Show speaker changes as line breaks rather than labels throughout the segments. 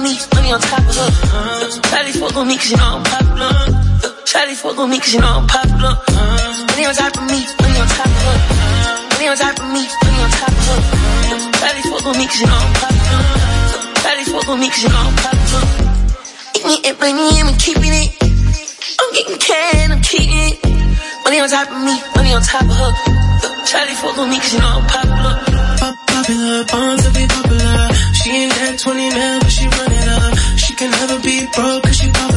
on me, money on top of her. Shawty fuck on me cause you know I'm popular. Shawty fuck on me cause you know I'm popular. Money on top of me, money on top of her. Money on top of me, money on top of her. Shawty fuck on me cause you know I'm popular. Shawty fuck on me cause you know I'm popular. Eat me and money, I'm keeping it. I'm getting can, I'm keeping it. Money on top of me, money on top of her. Shawty fuck on me cause you know I'm popular. popular, born to be popular. She ain't that 20 now, can never be broke cause she broke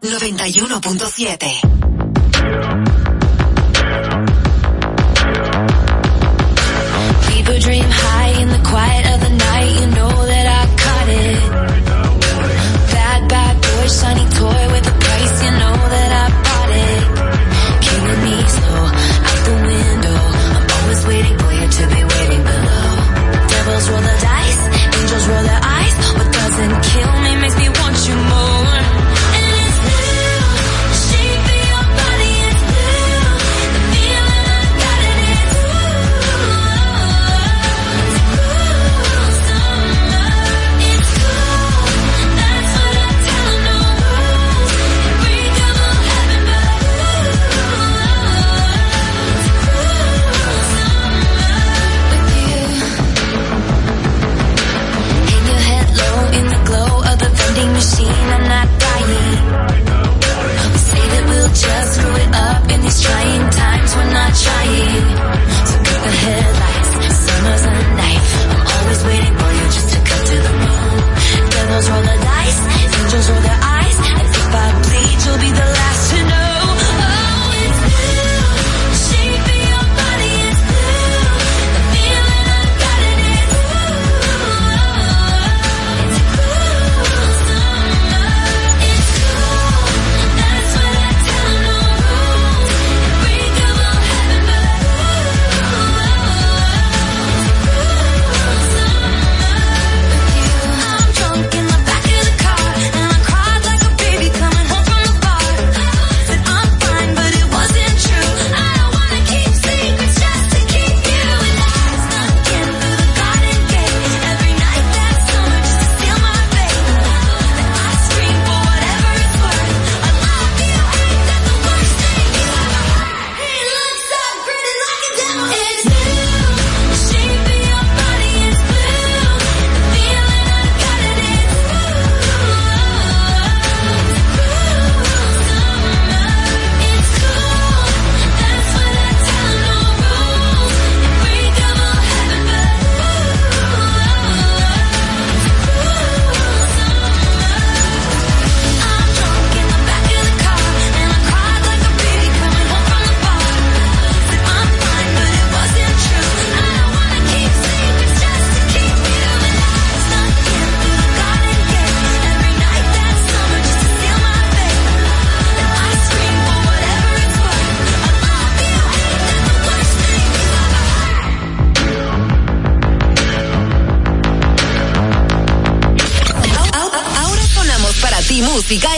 91.7. People dream high in the quiet of the night.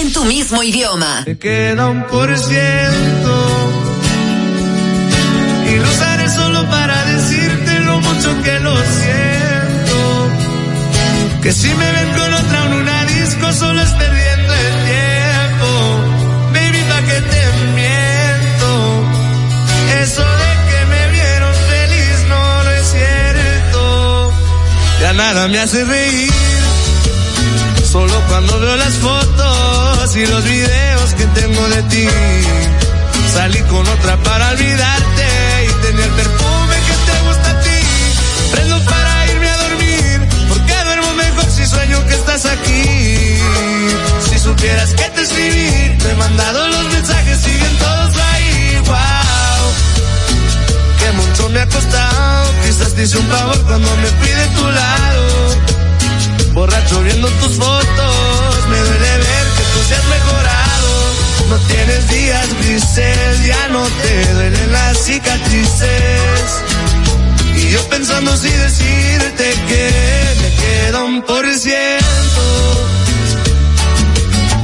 en tu mismo idioma.
Te queda un por ciento. Y lo usaré solo para decirte lo mucho que lo siento. Que si me ven con otra en una disco, solo es perdiendo el tiempo. Baby, pa' que te miento. Eso de que me vieron feliz no lo es cierto. Ya nada me hace reír solo cuando veo las fotos y los videos que tengo de ti. Salí con otra para olvidarte y tenía el perfume que te gusta a ti. Prendo para irme a dormir, porque duermo mejor si sueño que estás aquí. Si supieras que te escribir te he mandado los mensajes, siguen todos ahí. Wow, que mucho me ha costado. Quizás dice un favor cuando me pide tu lado. Borracho viendo tus fotos, me duele ver mejorado. No tienes días grises, ya no te duelen las cicatrices. Y yo pensando si decirte que me quedo un por ciento.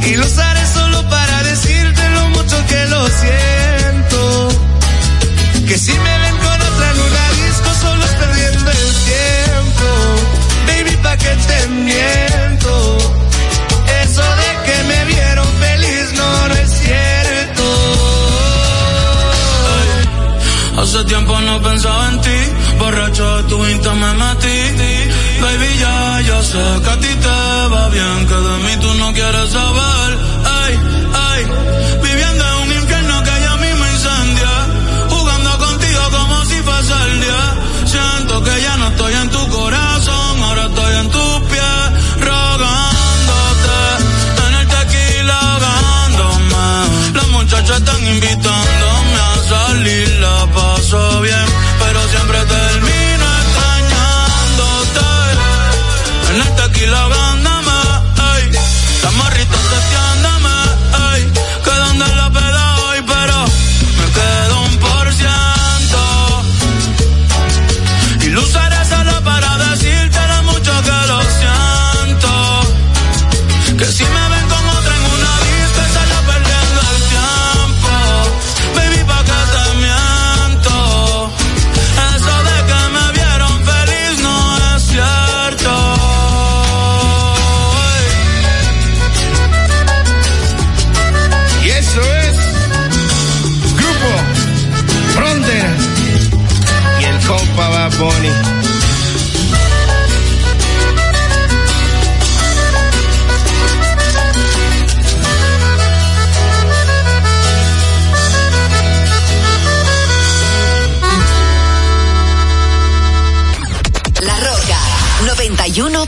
Y lo haré solo para decirte lo mucho que lo siento. Que si me ven con otra en disco solo es perdiendo el tiempo. Baby, pa' que te miento vieron feliz, no, no es cierto. hace tiempo no pensaba en ti, borracho de tu vista me metí. Baby, ya, ya sé que a ti te va bien, que de mí tú no quieres saber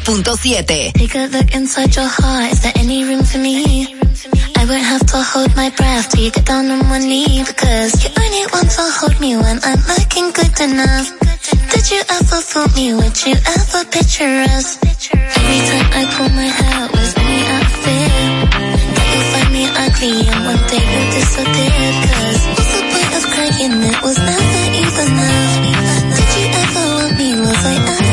Take a look inside your heart. Is there any room for me? I won't have to hold my breath till you get down on one knee because you only want to hold me when I'm looking good enough. Did you ever fool me? Would you ever picture us? Every time I pull my hair, was me out you find me ugly and one day you'll disappear Cause what's the point of crying, it was never even enough Did you ever want me, was I ever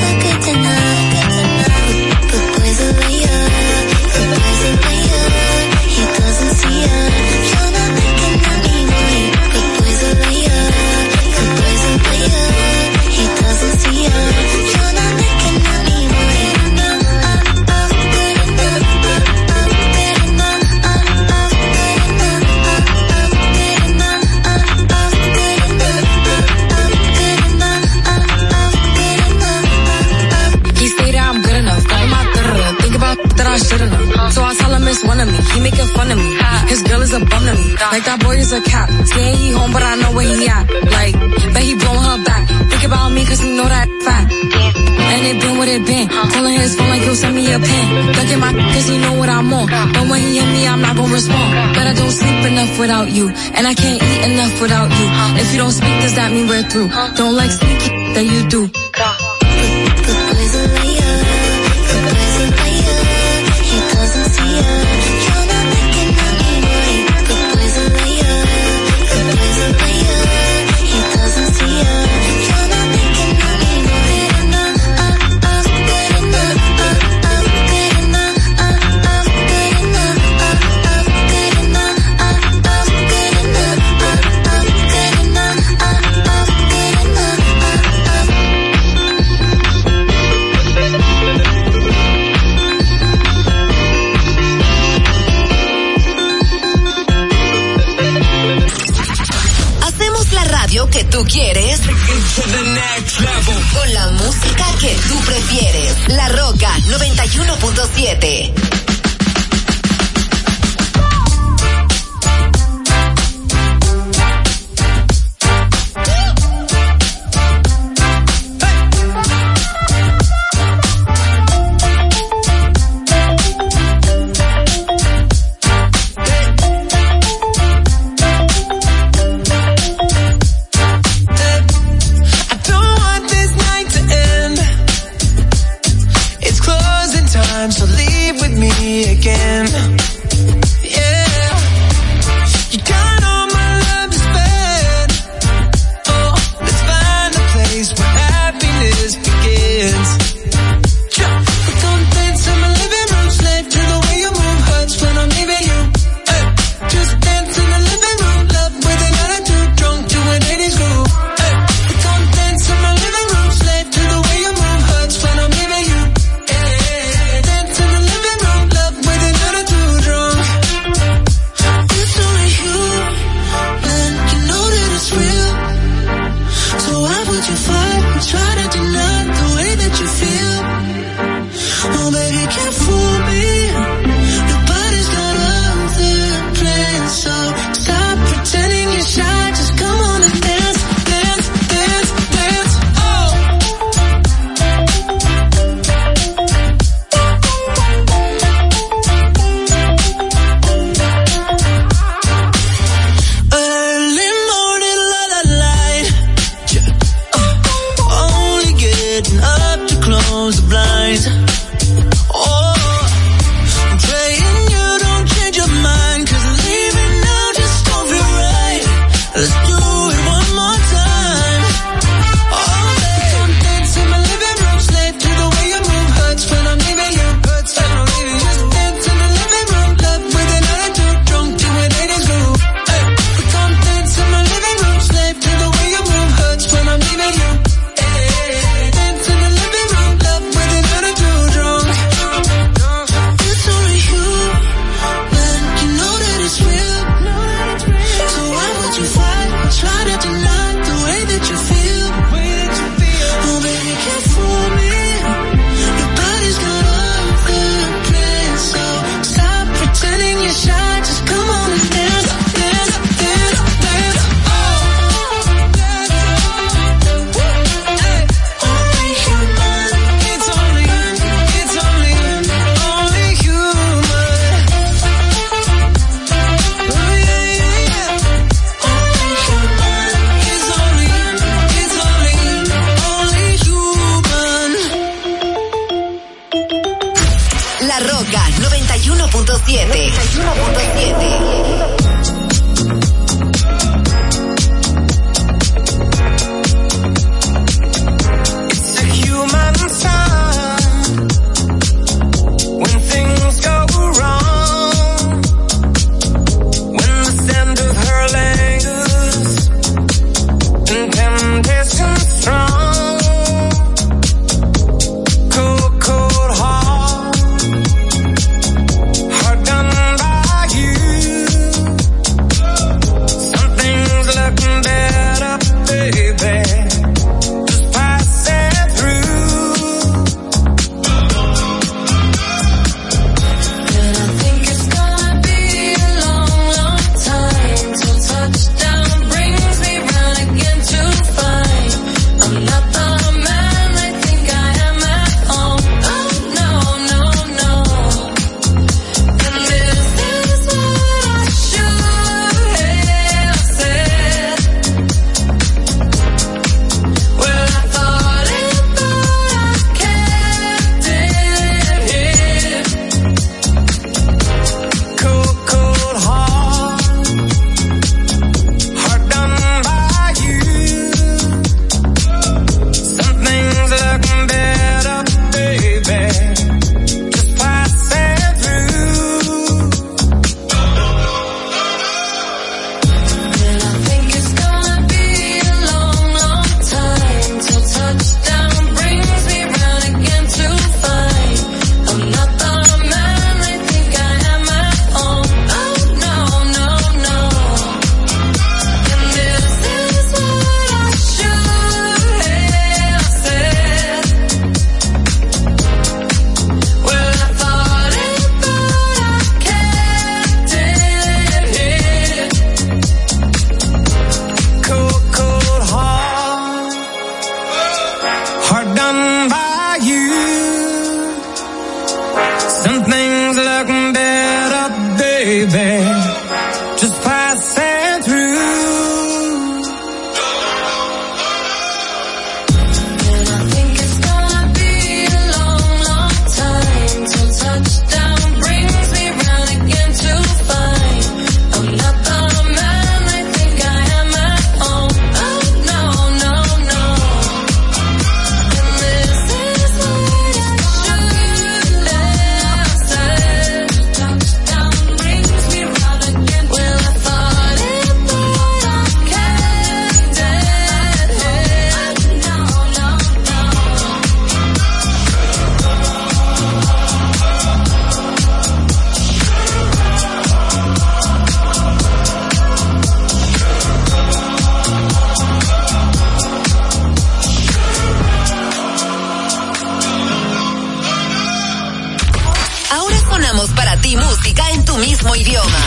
y música en tu mismo idioma.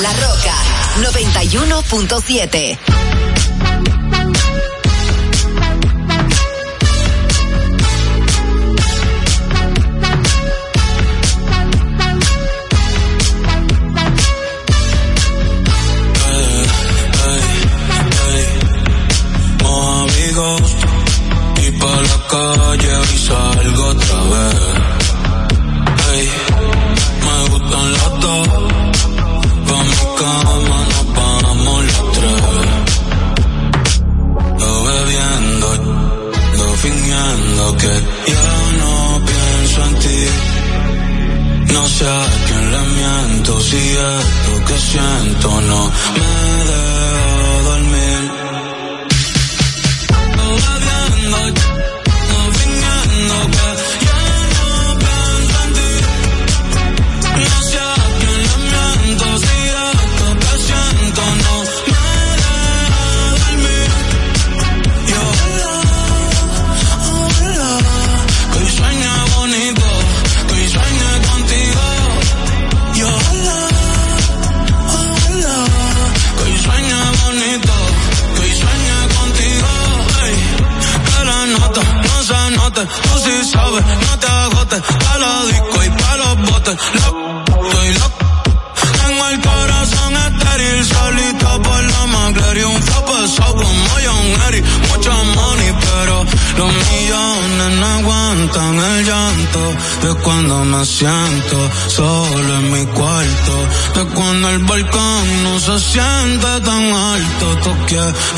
La Roca 91.7.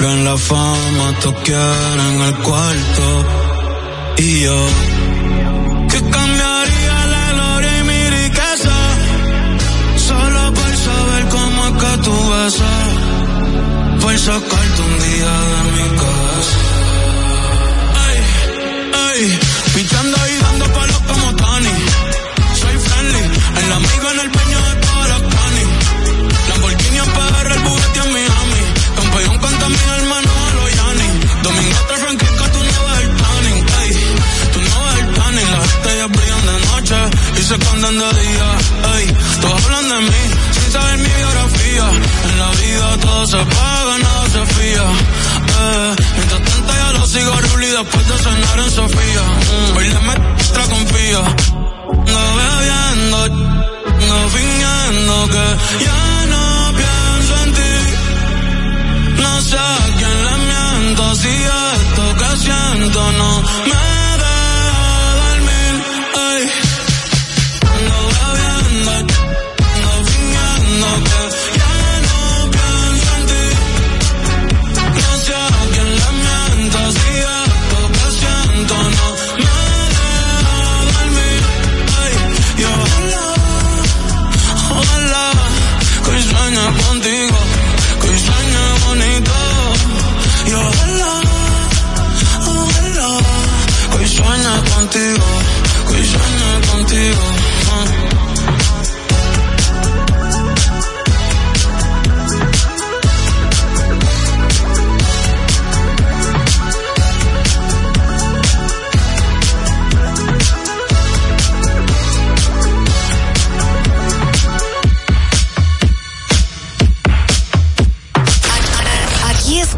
Con la fama, toquear en el cuarto. Y yo cuando sonaron Sofía.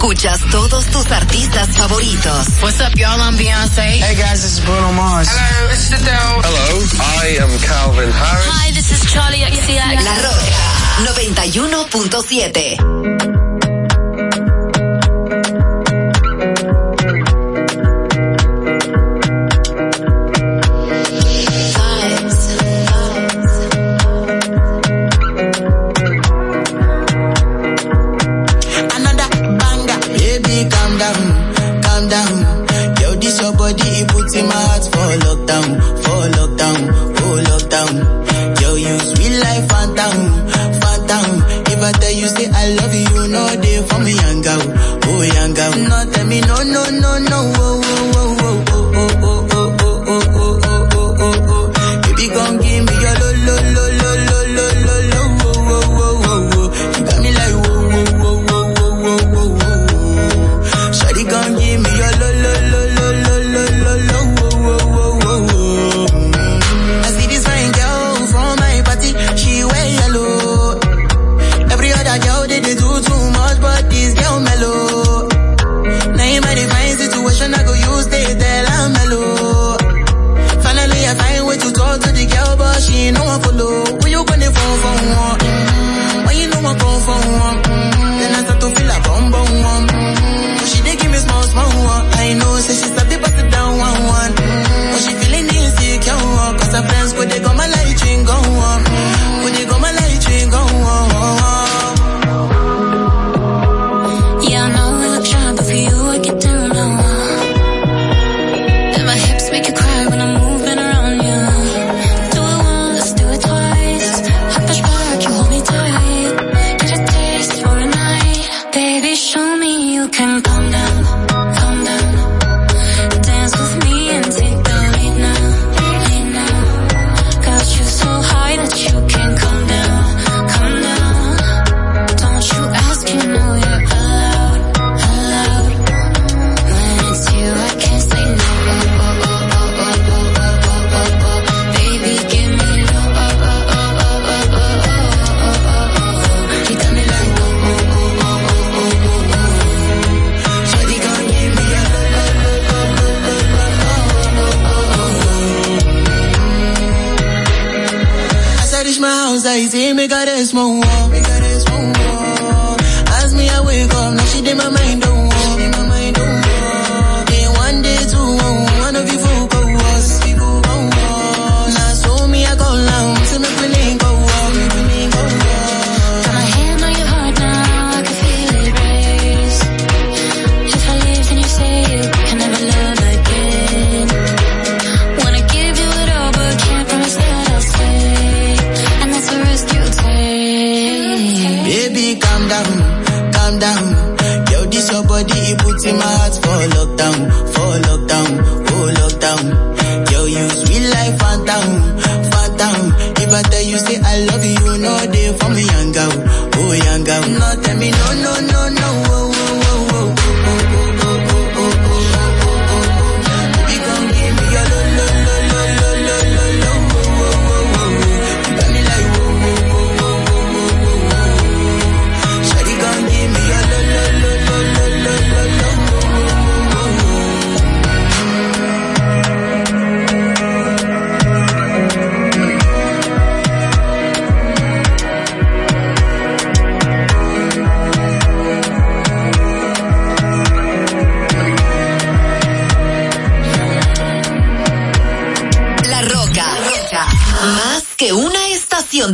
escuchas todos tus artistas favoritos.
What's up, y'all? I'm Beyonce.
Hey, guys, this is Bruno Mars. Hello, it's
Adele.
Hello, I am Calvin Harris. Hi, this is Charlie XCX. La
Roca, 91.7.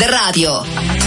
de radio.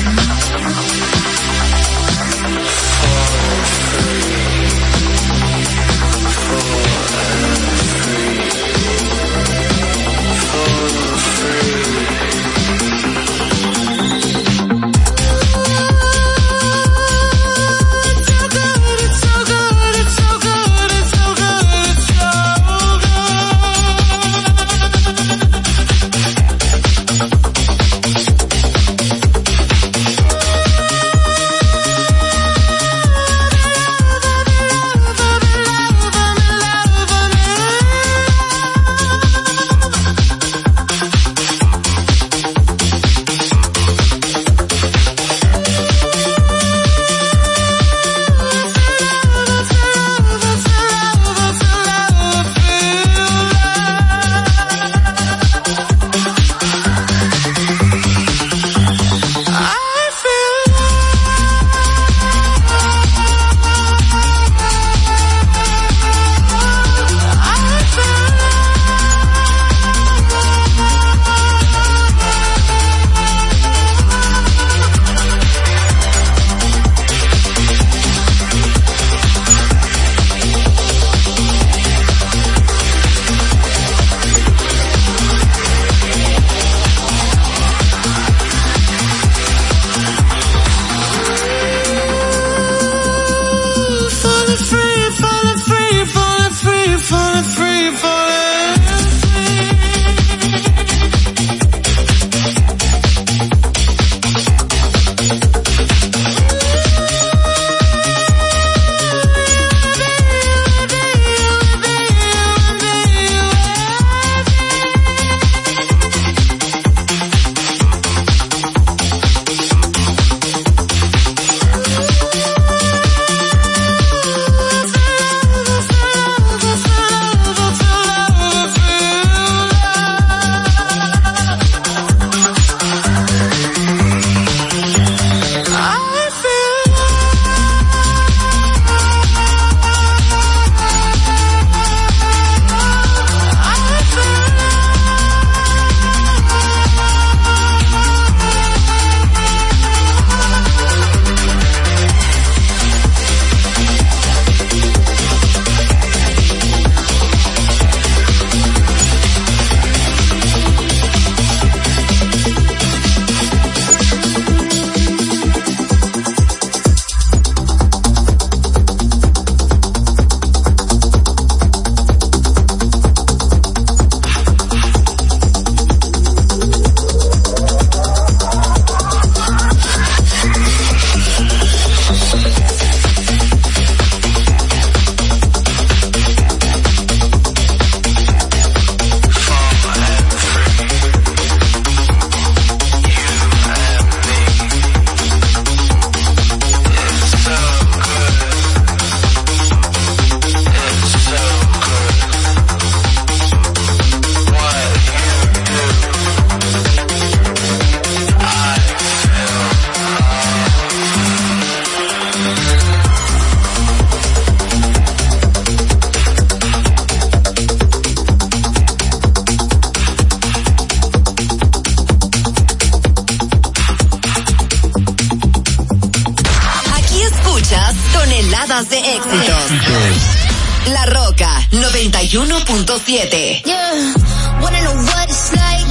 La Roca 91.7. Yeah, wanna know what it's like.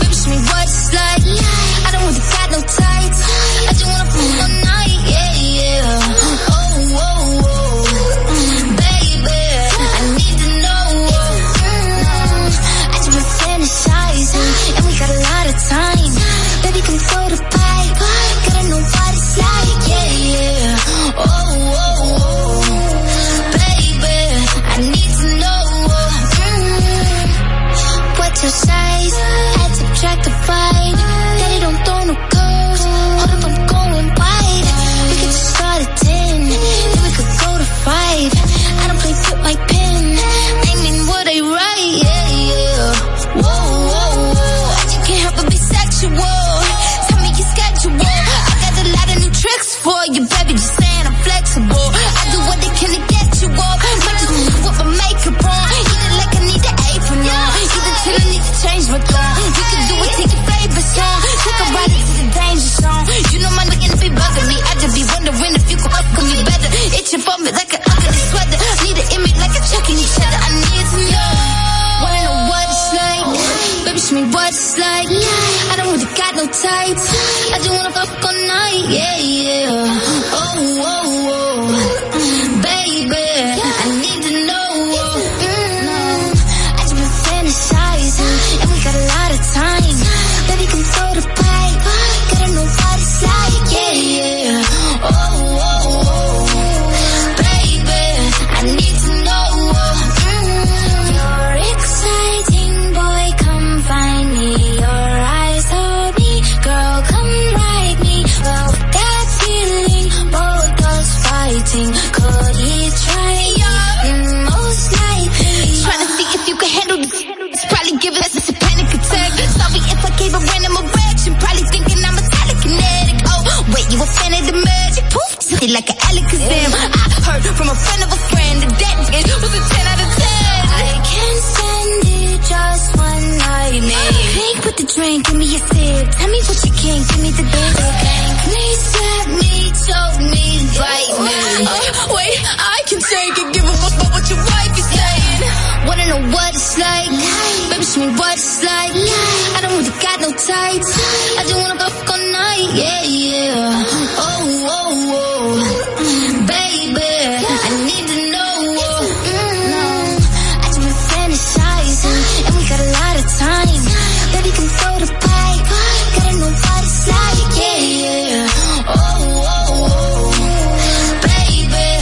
Baby, show me what it's like. I don't really got no time.
tight tights. I just wanna go all night, yeah, yeah. Oh, oh, oh, baby, I need to know. No, mm-hmm. I just been fantasizing, and we got a lot of time. Baby, come throw the pipe, gotta know what it's like, yeah, yeah. Oh, oh, oh, baby,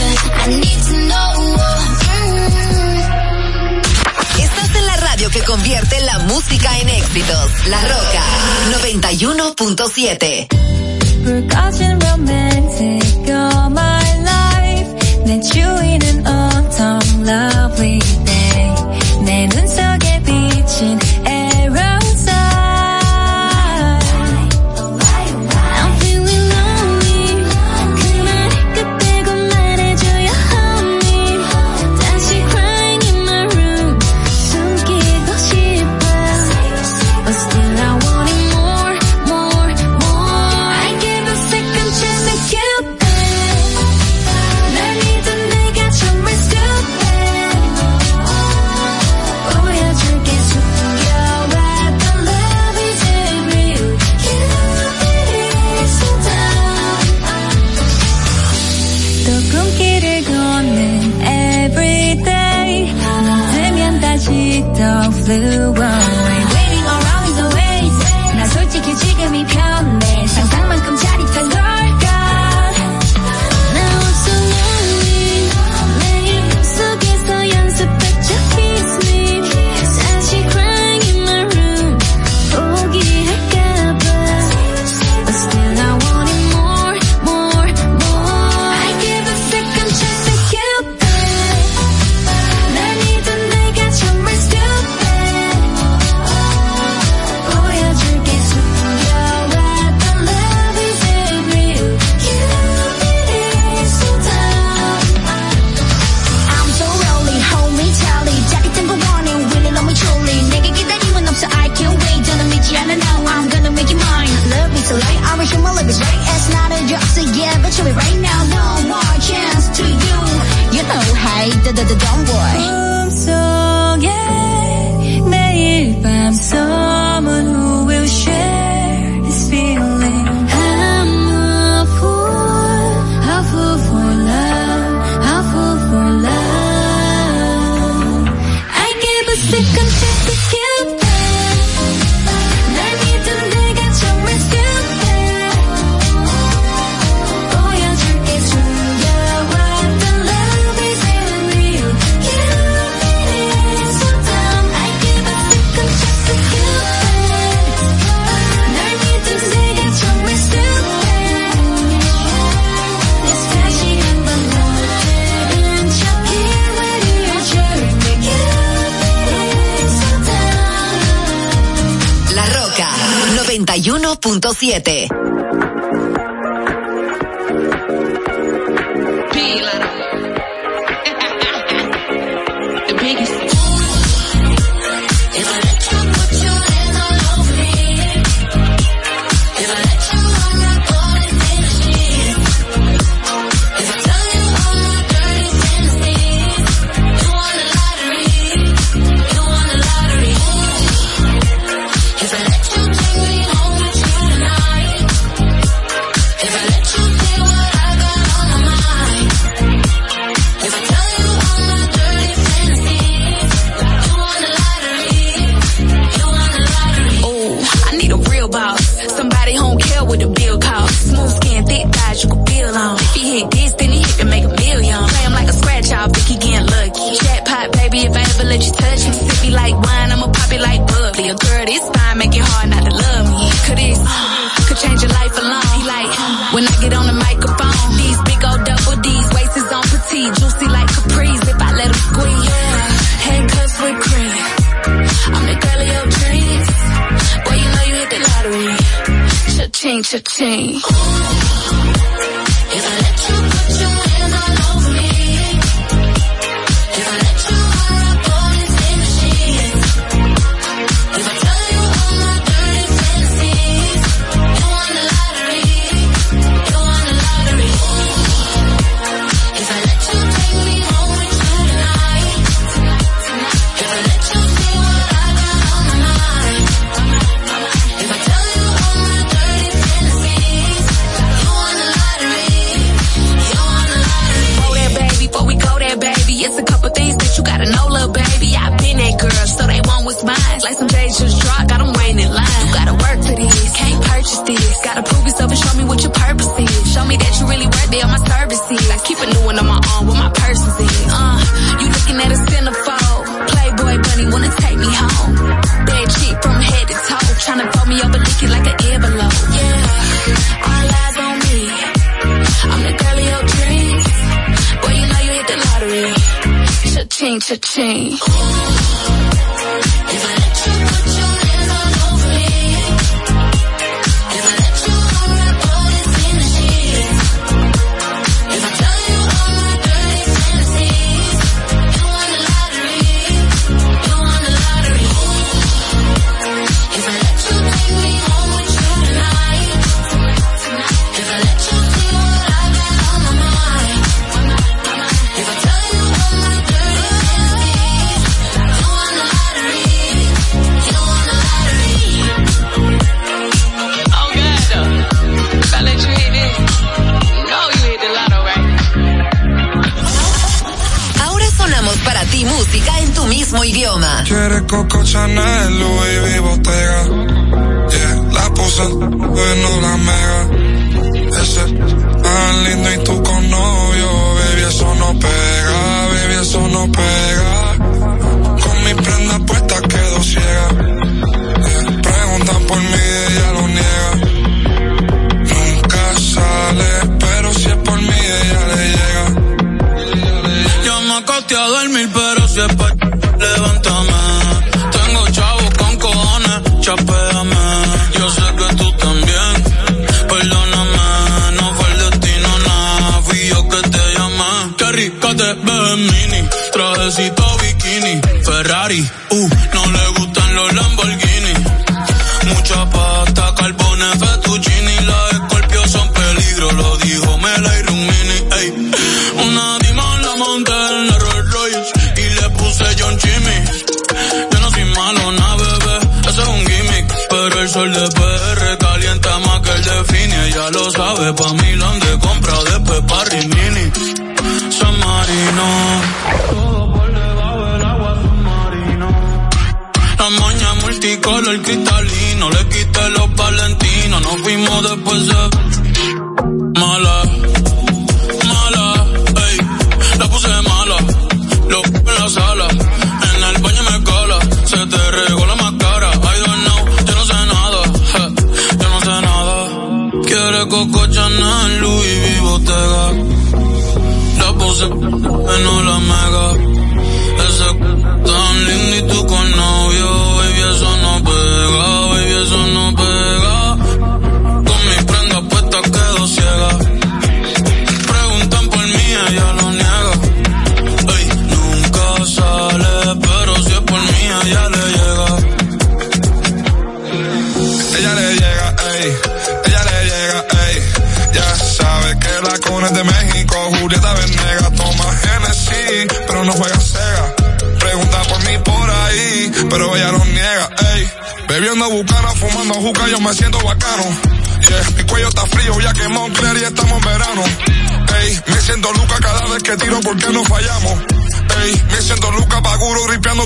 I need to know. Mm-hmm. Estás
en la radio que convierte la música en éxitos. La 1.7 you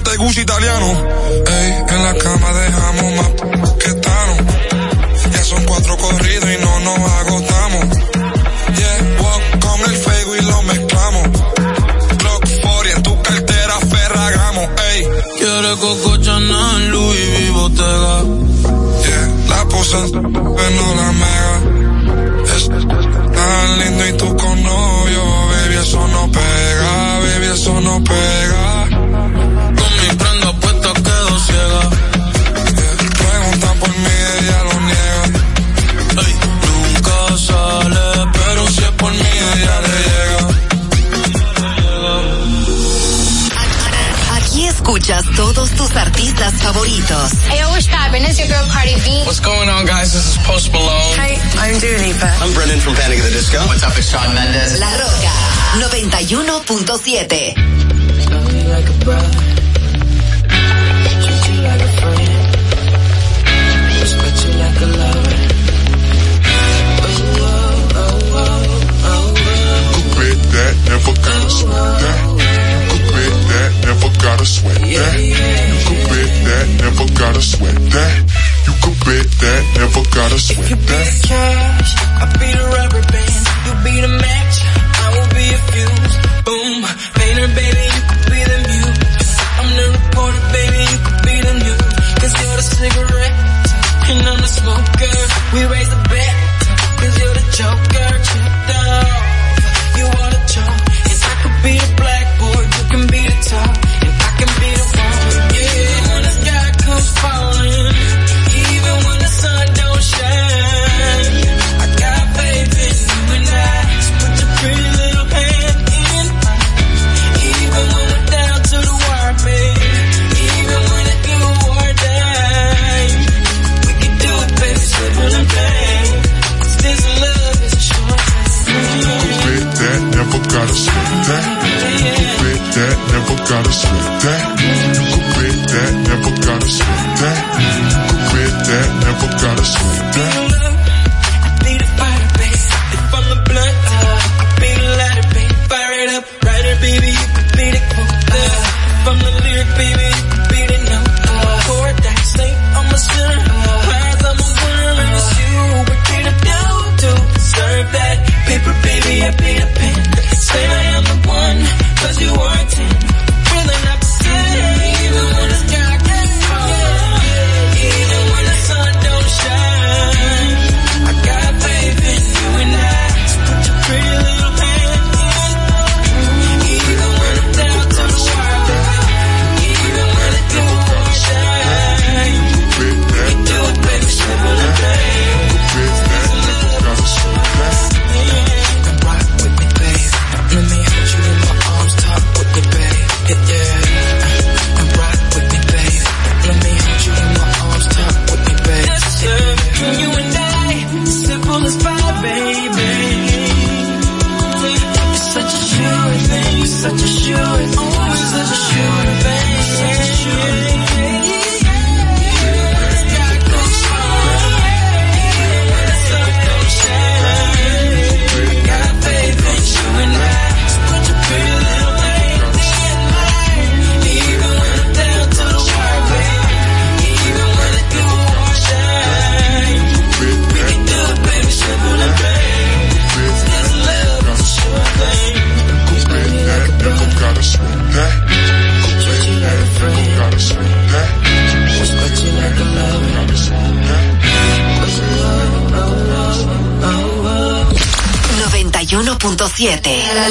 te italiano. Ey, en la cama dejamos más que Tano. Ya son cuatro corridos y no nos agotamos. Yeah, walk con el fuego y lo mezclamos. Clock 40 en tu cartera Ferragamo. Ey, quiere coco Chanel, Louis y Bottega. Yeah, la posa, no la
tus artistas favoritos.
Hey, what's happening? It's your girl Cardi
B. What's going on, guys? This is Post Malone. Hi, I'm
Dua Lipa.
I'm Brendan from Panic at the Disco.
What's up, it's Shawn Mendes. La Roca
91.7. gotta sweat that. You could bet that, never gotta sweat that. You could bet that, never gotta sweat that. If you
be the cash, I'll be the rubber band. You be the match, I will be a fuse. Boom, painter, baby, you could be the muse. I'm the reporter, baby, you could be the news. Cause you're the cigarette, and I'm the smoker. We raise the bet, cause you're the joker.
gotta sweat that.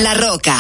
la Roca.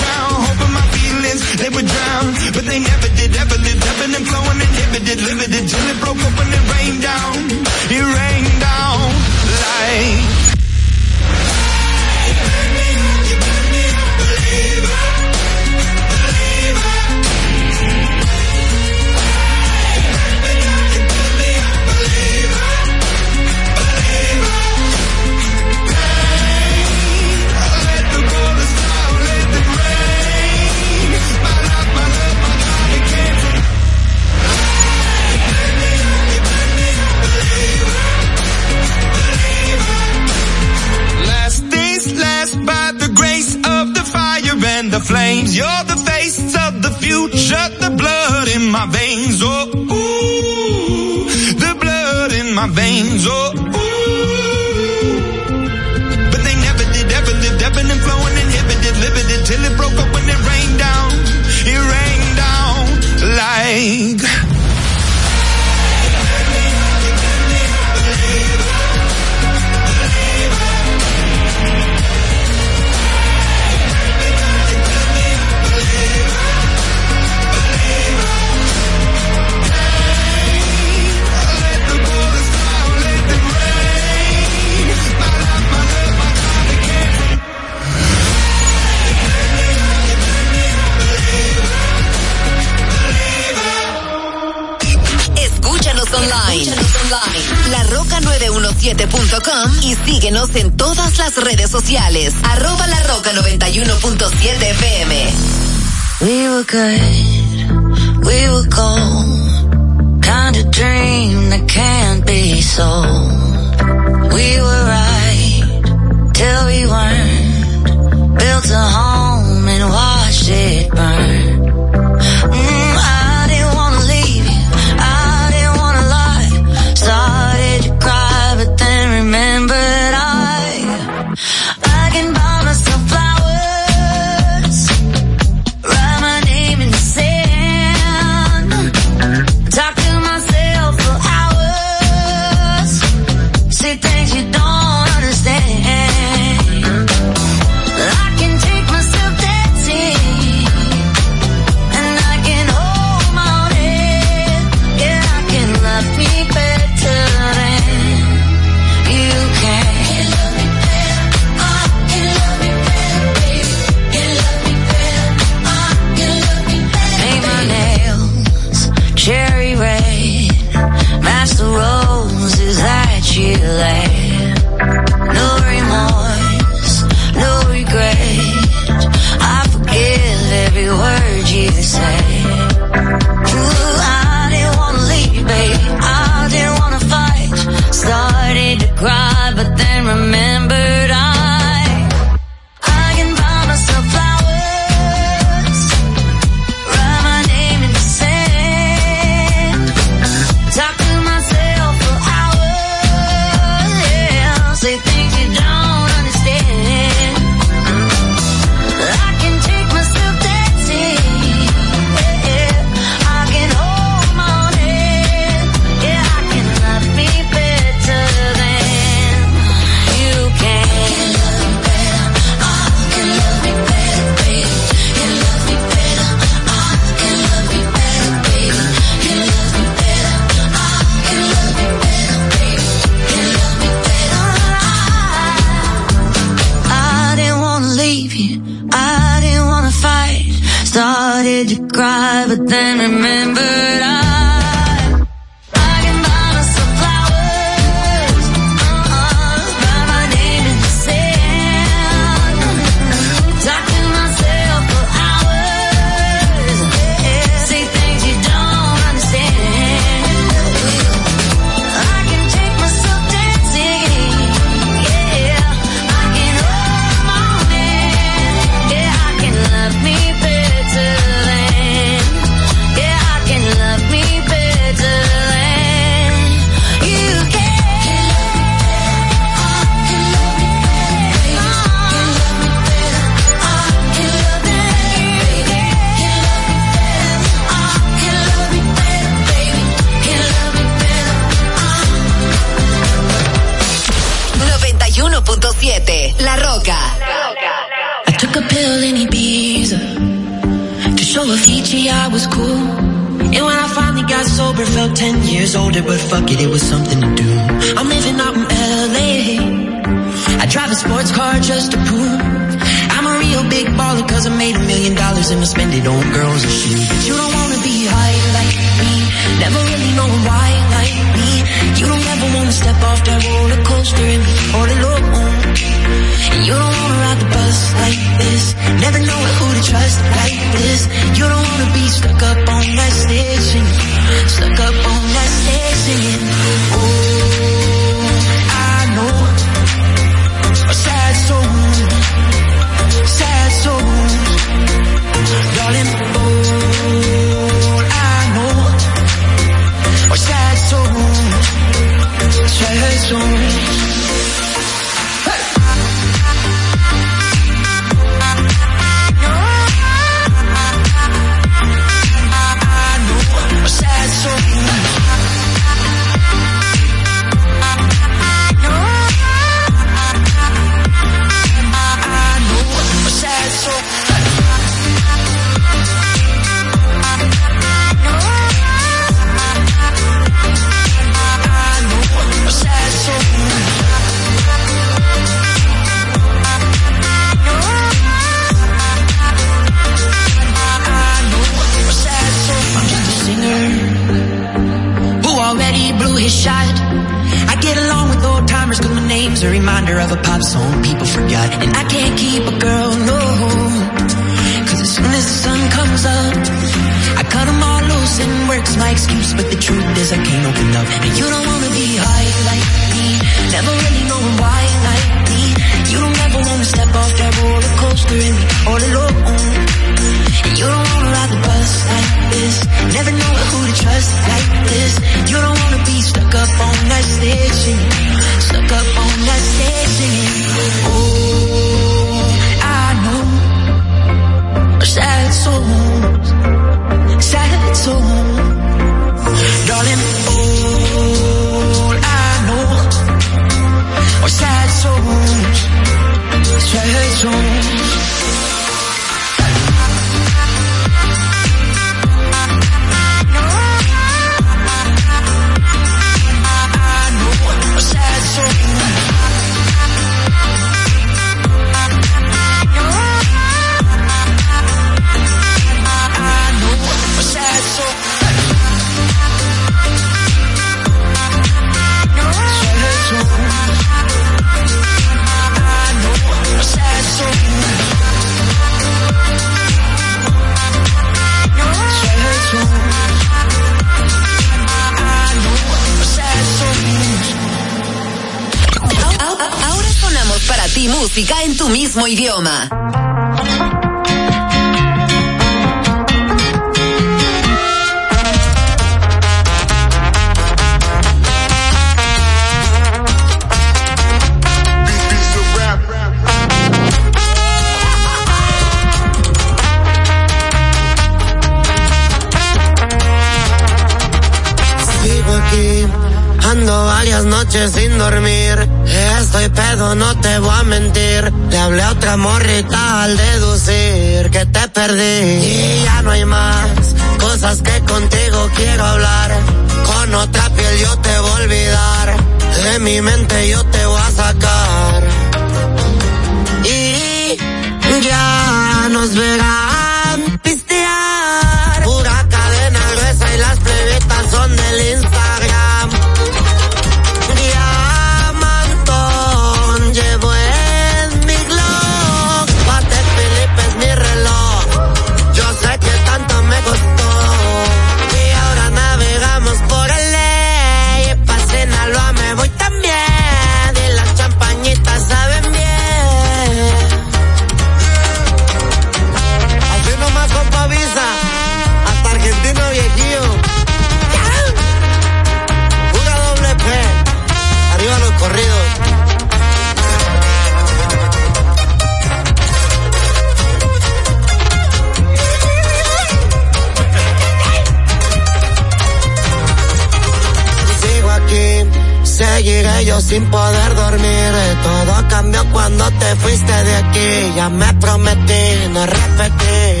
sin poder dormir. Todo cambió cuando te fuiste de aquí. Ya me prometí no repetir.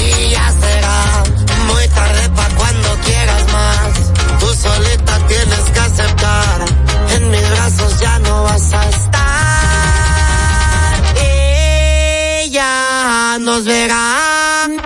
Y ya será muy tarde para cuando quieras más. Tú solita tienes que aceptar. En mis brazos ya no vas a estar. Y ya nos verán.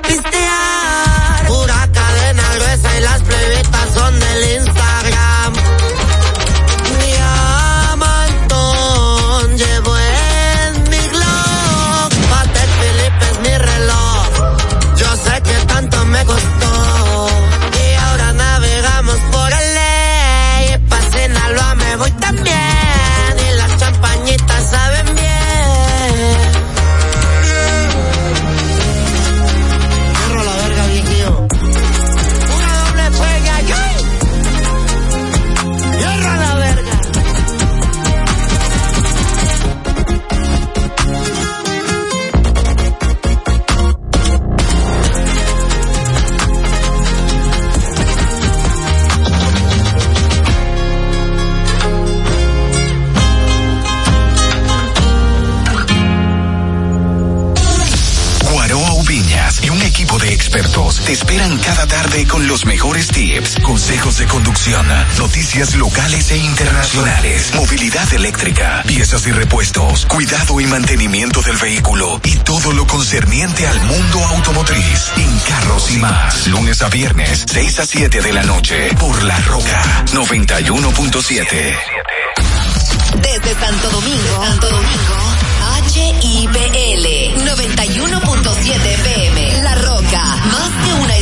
esperan cada tarde con los mejores tips, consejos de conducción, noticias locales e internacionales, movilidad eléctrica, piezas y repuestos, cuidado y mantenimiento del vehículo y todo lo concerniente al mundo automotriz, en carros y más. Lunes a viernes, 6 a 7 de la noche, por La Roca
91.7. Desde Santo Domingo, Santo Domingo. HIPL 91.7 PM. La Roca, más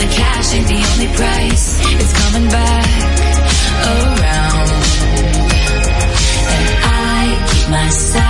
the cash ain't the only price. It's coming back around.
And I keep my side.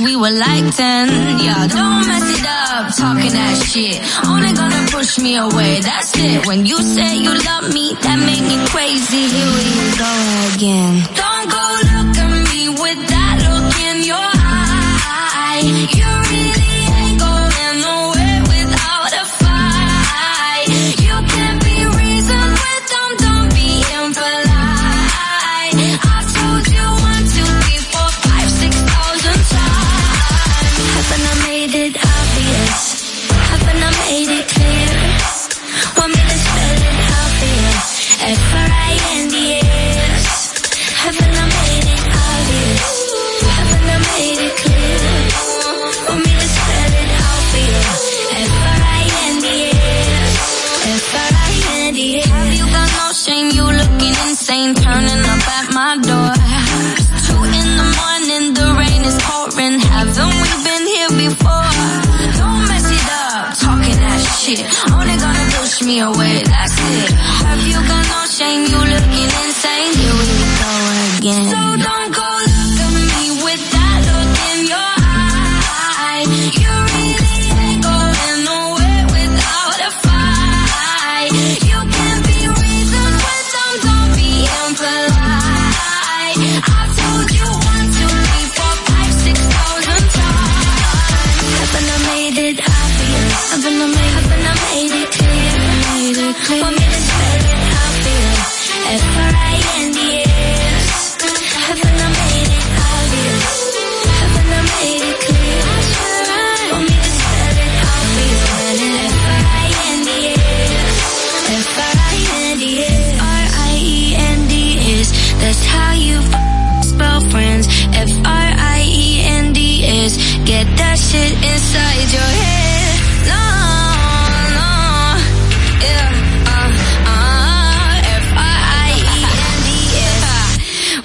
we were like 10. Yeah, don't mess
it up, talking that shit. Only gonna push me away, that's it. When you say you love me, that make me crazy. Here we go again.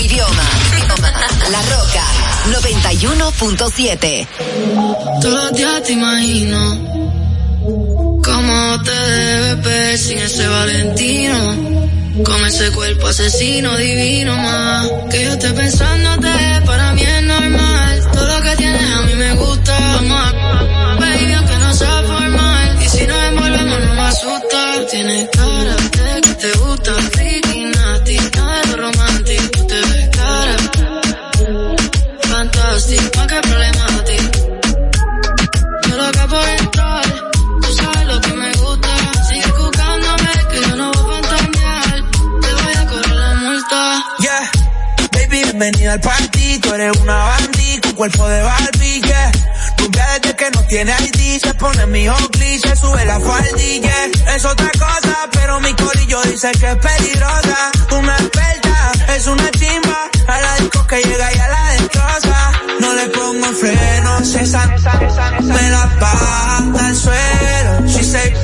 idioma. La Roca 91.7. Todos los días te imagino cómo te debes ver sin ese Valentino. Con ese cuerpo asesino divino más. Que yo esté pensándote para mí es normal. Bienvenida al party, tú eres una bandita, un cuerpo de Barbie, tu Rubia que no tiene ID, se pone mi se sube la faldilla. Es otra
cosa, pero mi colillo dice que es peligrosa. Una experta, es una chimba, a la disco que llega y a la destroza. No le pongo freno, cesan, me la baja al suelo. Si se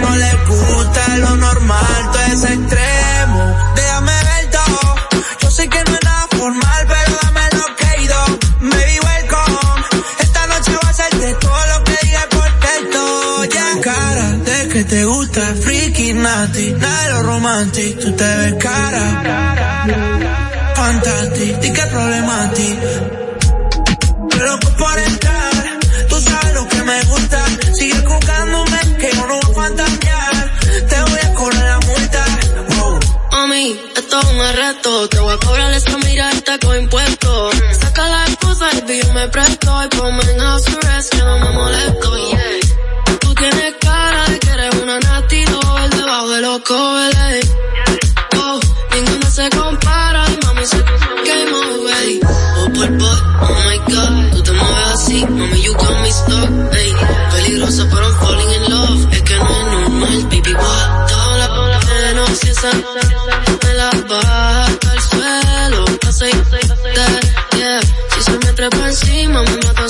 no le gusta lo normal, todo es extremo. Déjame ver todo, yo sé que no es Mal pero dame lo que ido. Baby, welcome. Esta noche voy a hacerte todo lo que diga por texto. Ya yeah. cara de que te gusta friki freaky nasty, nada de lo romántico, tú te ves cara. Fantástico, di que problemático. Pero por entrar, tú sabes lo que me gusta. Sigue jugando un arresto. Te voy a cobrar esa mirada con impuesto Saca la esposa y yo me presto. Y ponme en house que no me molesto. Yeah. Tú tienes cara de que eres una natido. el debajo de los cobeles. Oh, ninguno se compara y mami se game over. Oh, por boy, oh my god. Tú te mueves así, mami, you got me stuck. Hey, peligrosa pero un si esa me la baja al suelo, aceite, yeah. Si se me trepa encima, me mata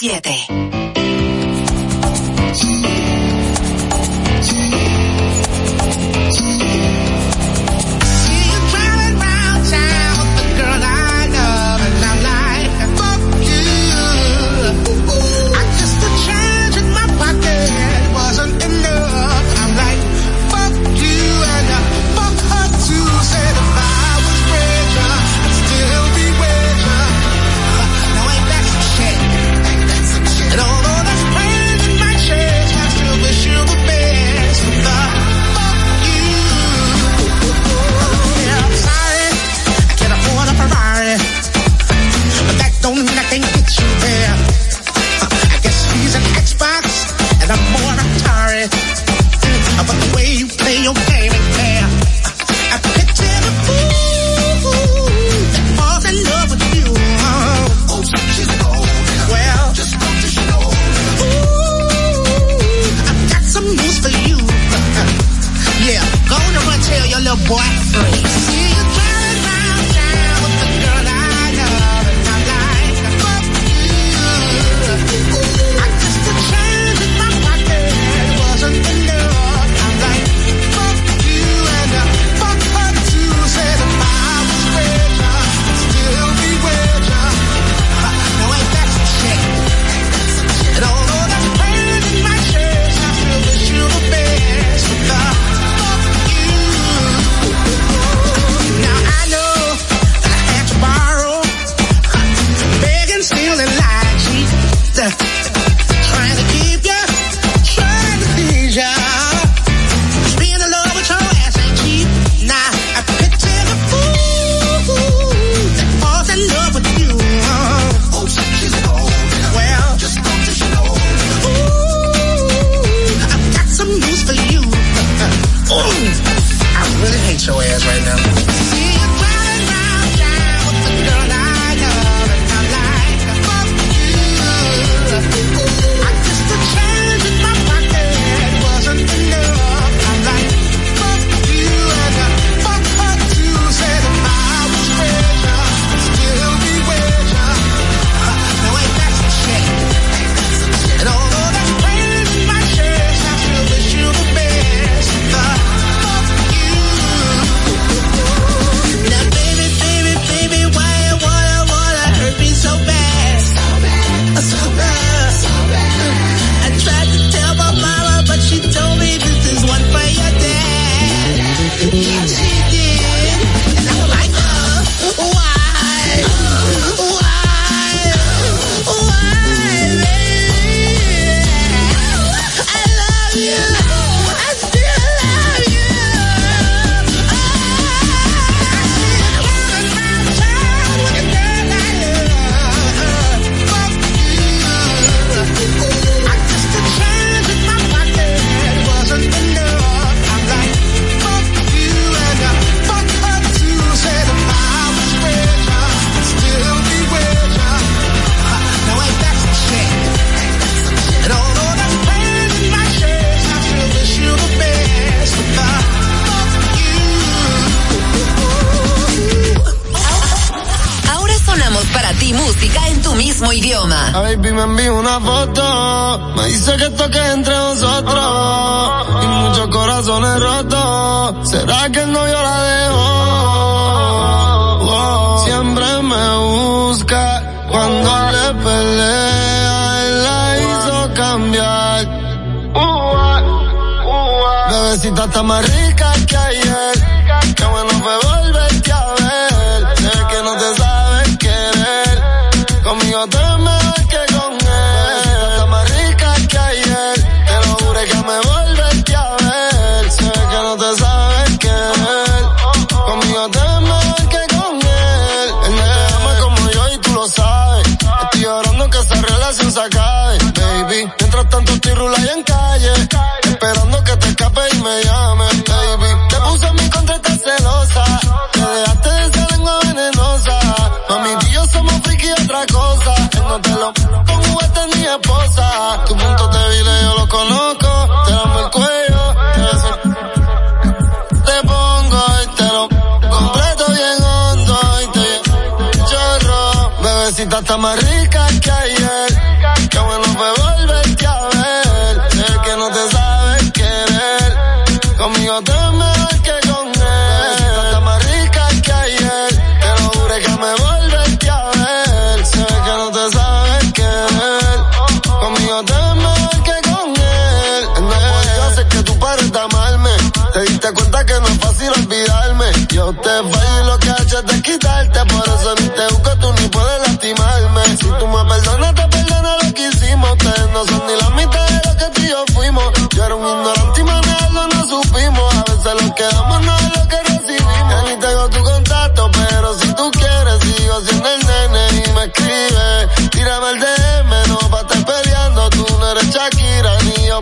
7.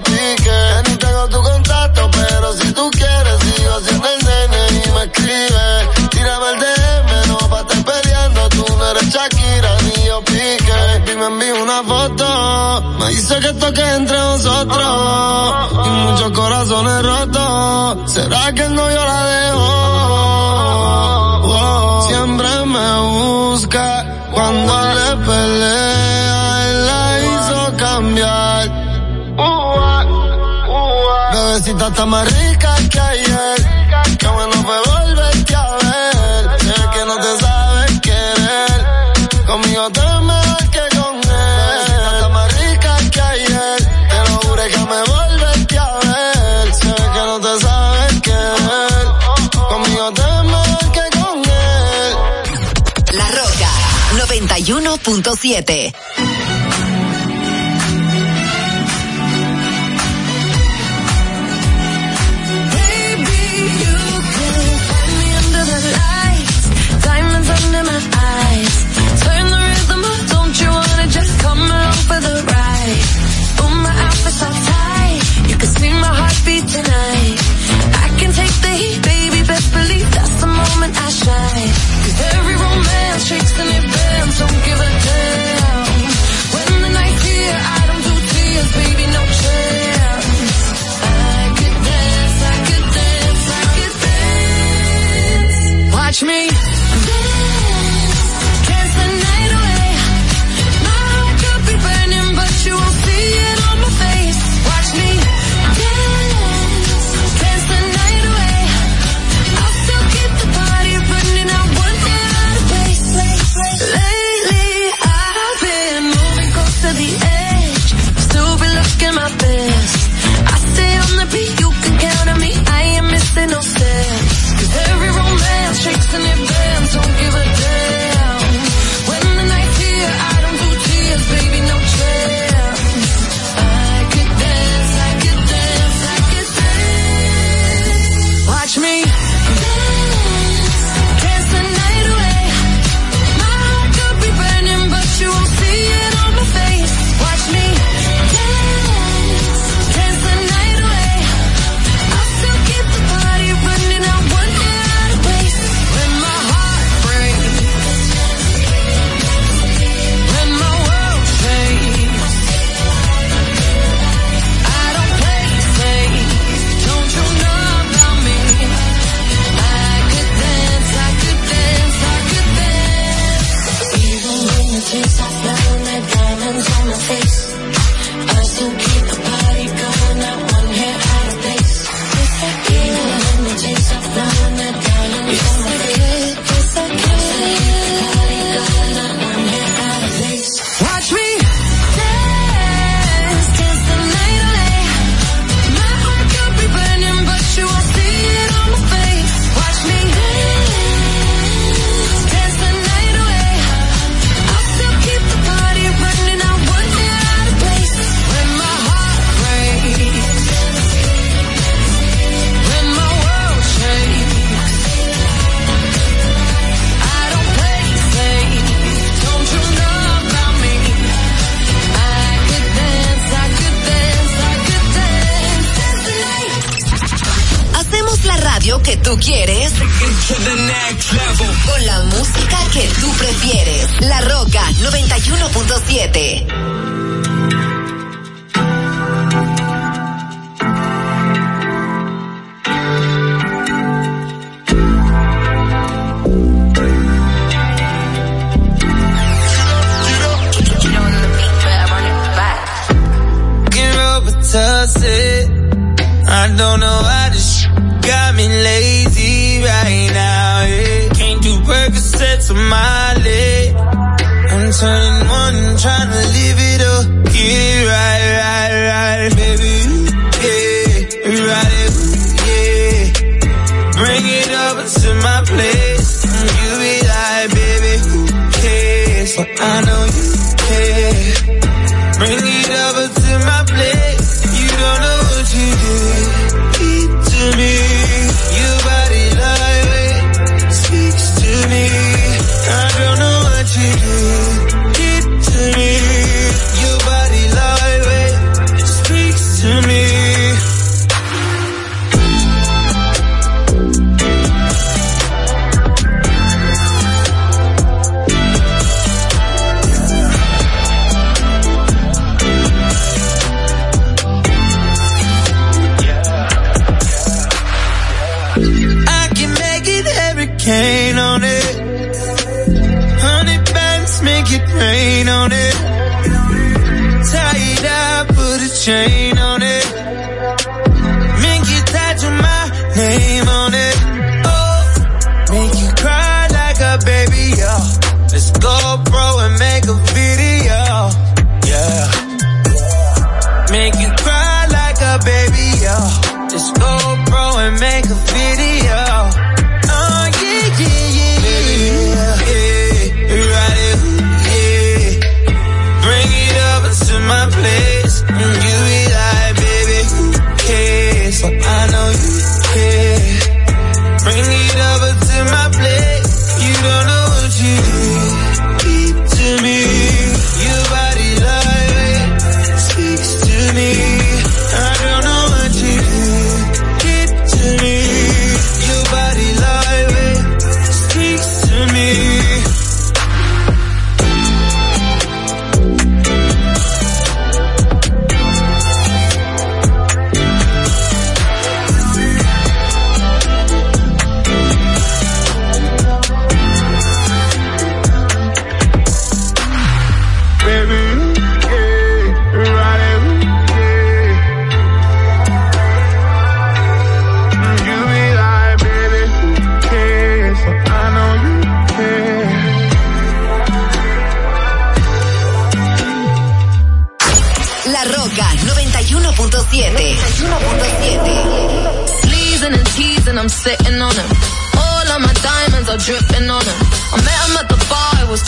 pique. ni tengo tu contacto, pero si tú quieres, sigo haciendo el nene y me escribe. Tírame el DM, no pa' estar peleando, tú no eres Shakira ni yo pique. Y me envío una foto, me dice que toque entre nosotros. Y muchos corazones rotos, ¿será que no yo la dejo? siempre me busca cuando le pelea Ahorita más rica que ayer. Qué bueno fue volverte a ver. Sé que no te sabes querer. Conmigo te mejor que con él. más rica que ayer. Te lo que me volverte a ver. Sé que no te sabes querer. Conmigo te mejor que con él.
La Roca 91.7 tú quieres. Con la música que tú prefieres. La Roca 91.7.
I don't know. my I'm turning one, trying to leave.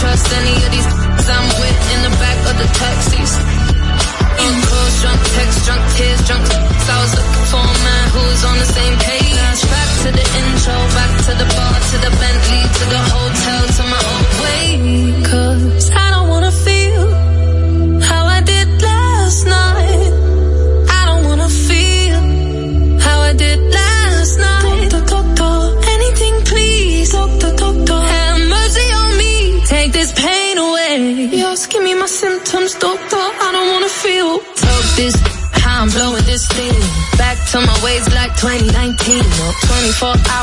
trust any of these I'm with in the back of the taxis. Drunk calls, drunk texts, drunk tears, drunk. I was looking for a man who was on the same page.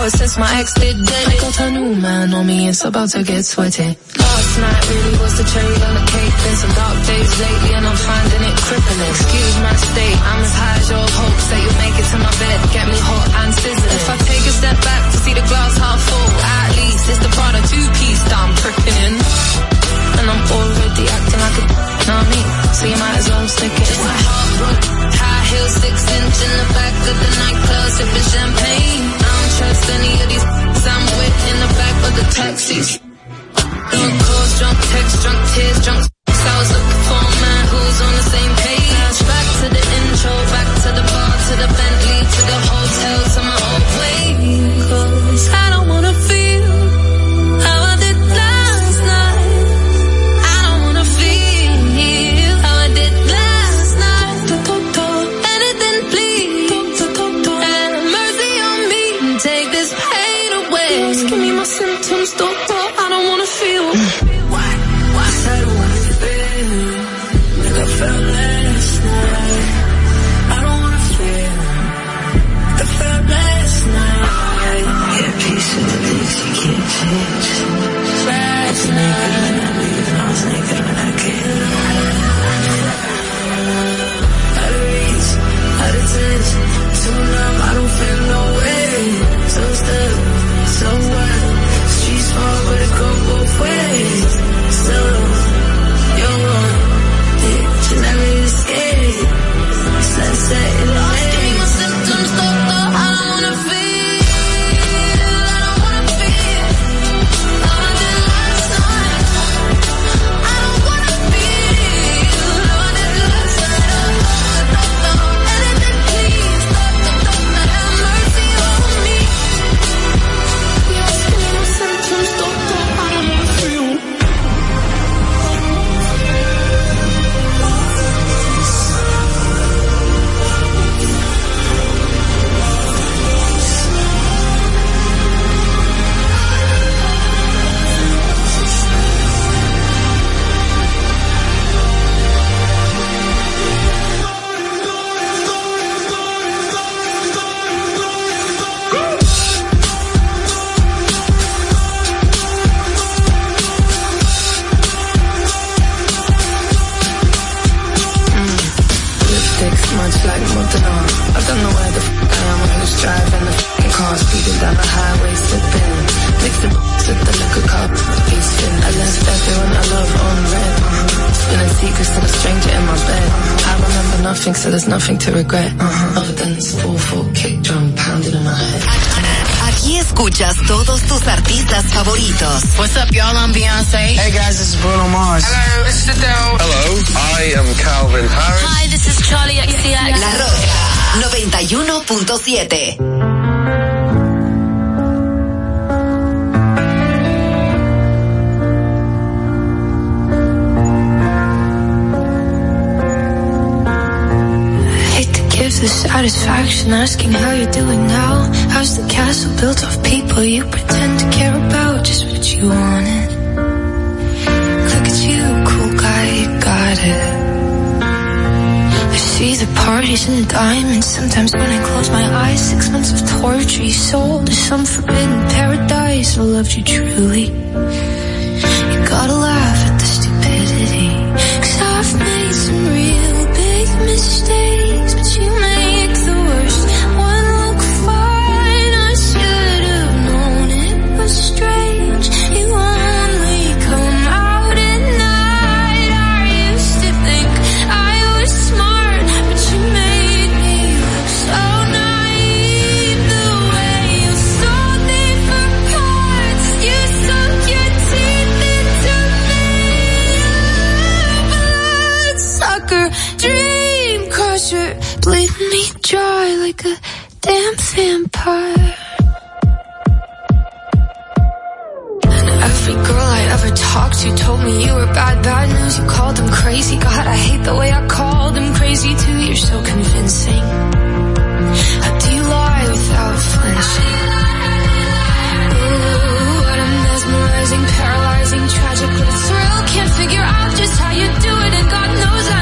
hours since my ex did that. I got a new man on me, it's about to get sweaty. Last night really was the cherry on the cake. Been some dark days lately and I'm finding it crippling. Excuse my state, I'm as high as your hopes that you make it to my bed. Get me hot and sizzling. If I take a step back to see the glass half full, at least it's the of two-piece that I'm pricking in. And I'm already acting like a, know what I mean? So you might as well stick it. a high heel, six inch in the back of the nightclub, sipping champagne. I'm trust any of these I'm with in the back of the taxis. Drunk calls, drunk texts, drunk tears, drunk
nothing, so there's nothing to regret. Uh -huh. Other than this awful kick drum pounding in my head. Aquí escuchas todos tus artistas favoritos.
What's up, y'all?
I'm Beyonce. Hey, guys, this is Bruno Mars.
Hello, this is Adele.
Hello, I am Calvin Harris.
Hi, this is
Charlie XCX. La Roca, 91.7.
the satisfaction asking how you're doing now? How's the castle built of people you pretend to care about? Just what you wanted. Look at you, cool guy, you got it. I see the parties and the diamonds. Sometimes when I close my eyes, six months of torture you sold to some forbidden paradise. I loved you truly. You gotta laugh at the stupidity. Cause I've made some real big mistakes. like a damn vampire. Every girl I ever talked to told me you were bad, bad news. You called them crazy. God, I hate the way I called them crazy too. You're so convincing. How do you lie without flinching? Ooh, what a mesmerizing, paralyzing, tragic little thrill. Can't figure out just how you do it, and God knows I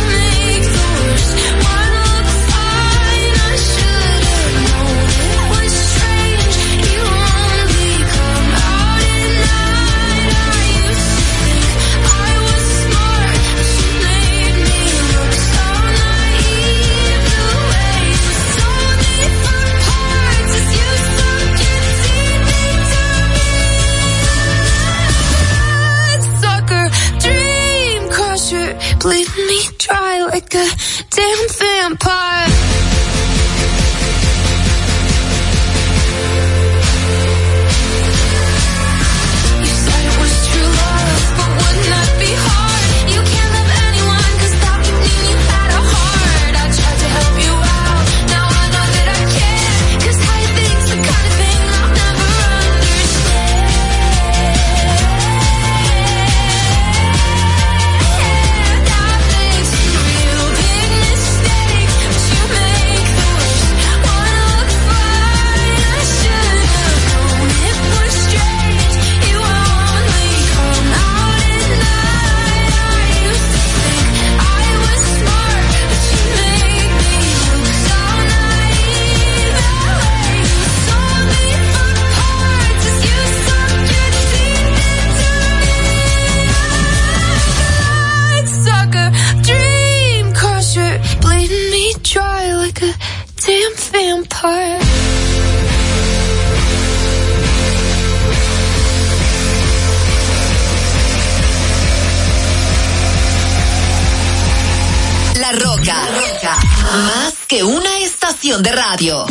like a damn vampire.
Más que una estación de radio.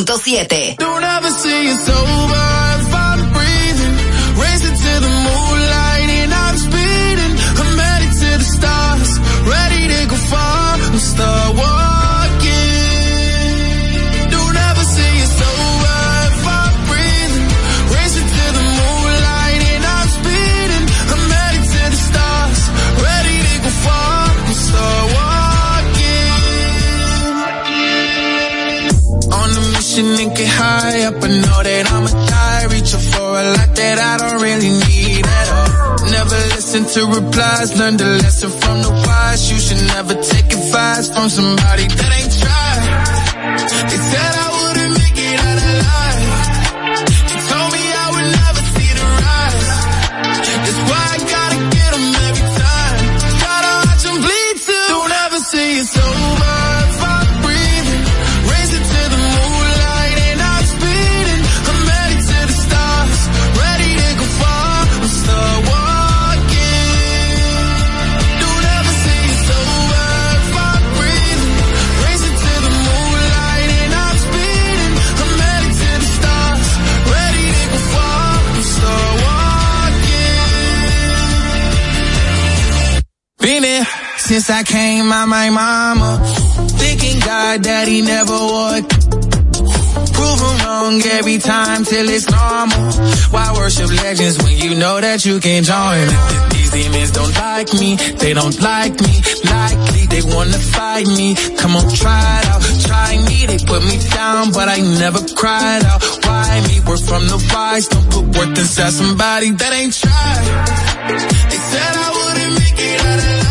7. to replies. learn the lesson from the wise. You should never take advice from somebody that I came out my mama. Thinking God daddy never would. Proven wrong every time till it's normal. Why worship legends when you know that you can join? These demons don't like me, they don't like me. Likely they wanna fight me. Come on, try it out, try me. They put me down, but I never cried out. Why me? We're from the wise, don't put worth inside somebody that ain't tried. They said I wouldn't make it out alive.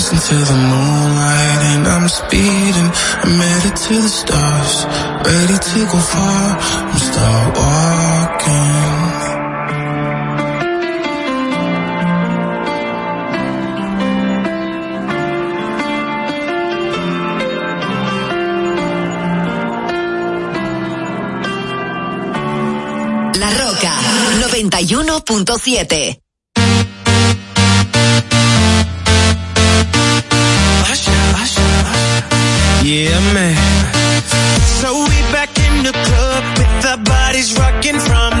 racing to the moonlight and I'm speeding. I'm headed to the stars, ready to go far. I'm start walking. La Roca 91.7 from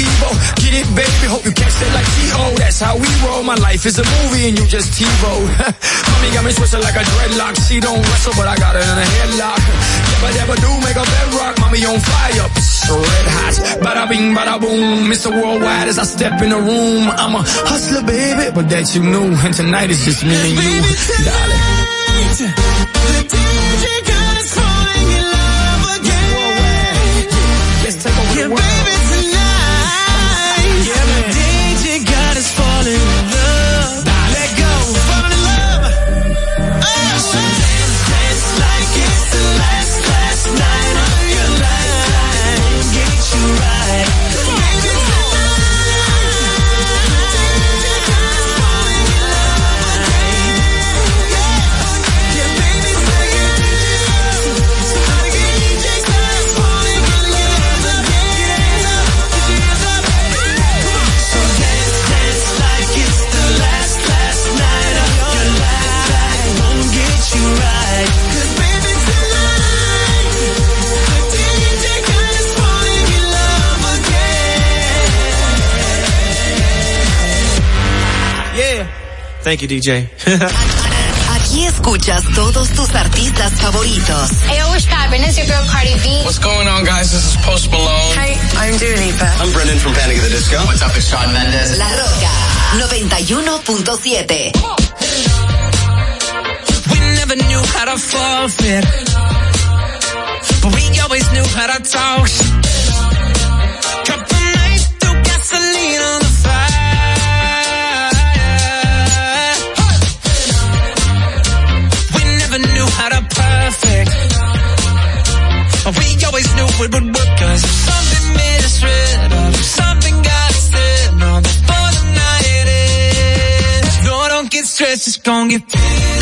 Evo. Get it, baby. Hope you catch that like T.O. That's how we roll. My life is a movie and you just T-roll. Mommy got me twisted like a dreadlock. She don't wrestle, but I got her in a headlock. Never, never do make a bedrock. Mommy on fire. Psst, red hot. Bada bing, bada boom. Mr. Worldwide as I step in the room. I'm a hustler, baby. But that you knew. And tonight it's just me and you. Darling.
Thank you, DJ.
Aquí escuchas todos tus artistas favoritos.
Hey, what's poppin'? It's your girl Cardi
B. What's going on, guys? This is Post Malone. Hi, I'm
Dua Lipa.
I'm Brendan from Panic at the Disco.
What's up, it's Shawn Mendes.
La Roca,
91.7. We never knew how to forfeit, but we always knew how to talk. just as get If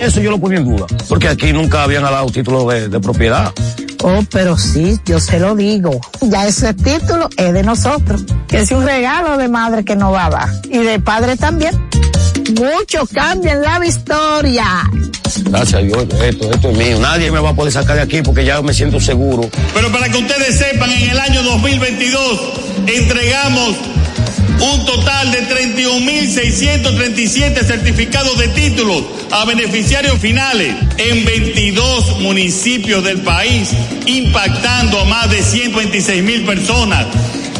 Eso yo lo ponía en duda, porque aquí nunca habían dado título de, propiedad.
Oh, pero sí, yo se lo digo. Ya ese título es de nosotros. Que es un regalo de madre que no va a dar. Y de padre también. Mucho cambia en la historia.
Gracias a Dios, esto, esto es mío. Nadie me va a poder sacar de aquí porque ya me siento seguro.
Pero para que ustedes sepan, en el año 2022 entregamos un total de 31.637 certificados de títulos a beneficiarios finales en 22 municipios del país, impactando a más de 126.000 personas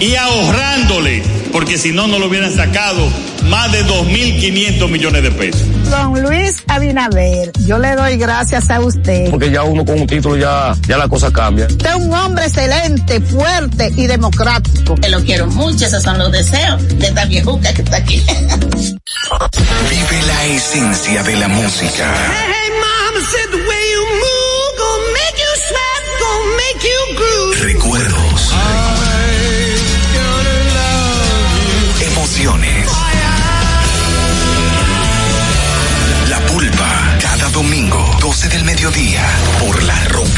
y ahorrándole, porque si no, no lo hubieran sacado, más de 2.500 millones de pesos.
Don Luis Abinader, yo le doy gracias a usted.
Porque ya uno con un título ya, ya la cosa cambia.
Usted es un hombre excelente, fuerte y democrático.
Te lo quiero mucho, esos son los deseos de esta viejuca que está aquí.
Vive la esencia de la música. Hey, hey, del mediodía por la ruta.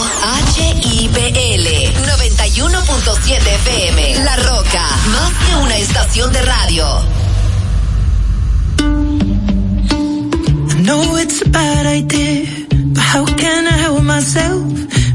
H-I-B-L 91.7 FM La Roca, más que una estación de radio. I know it's a bad idea, but how can I help myself?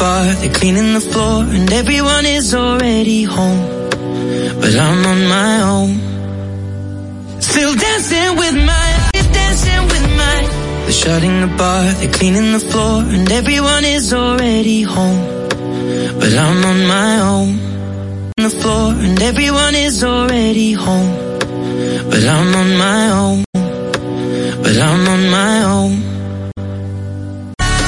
bar, they're cleaning the floor, and everyone is already home. But I'm on my own. Still dancing with my, dancing with my. They're shutting the bar, they're cleaning the floor, and everyone is already home. But I'm on my own. On the floor, and everyone is already home. But I'm on my own.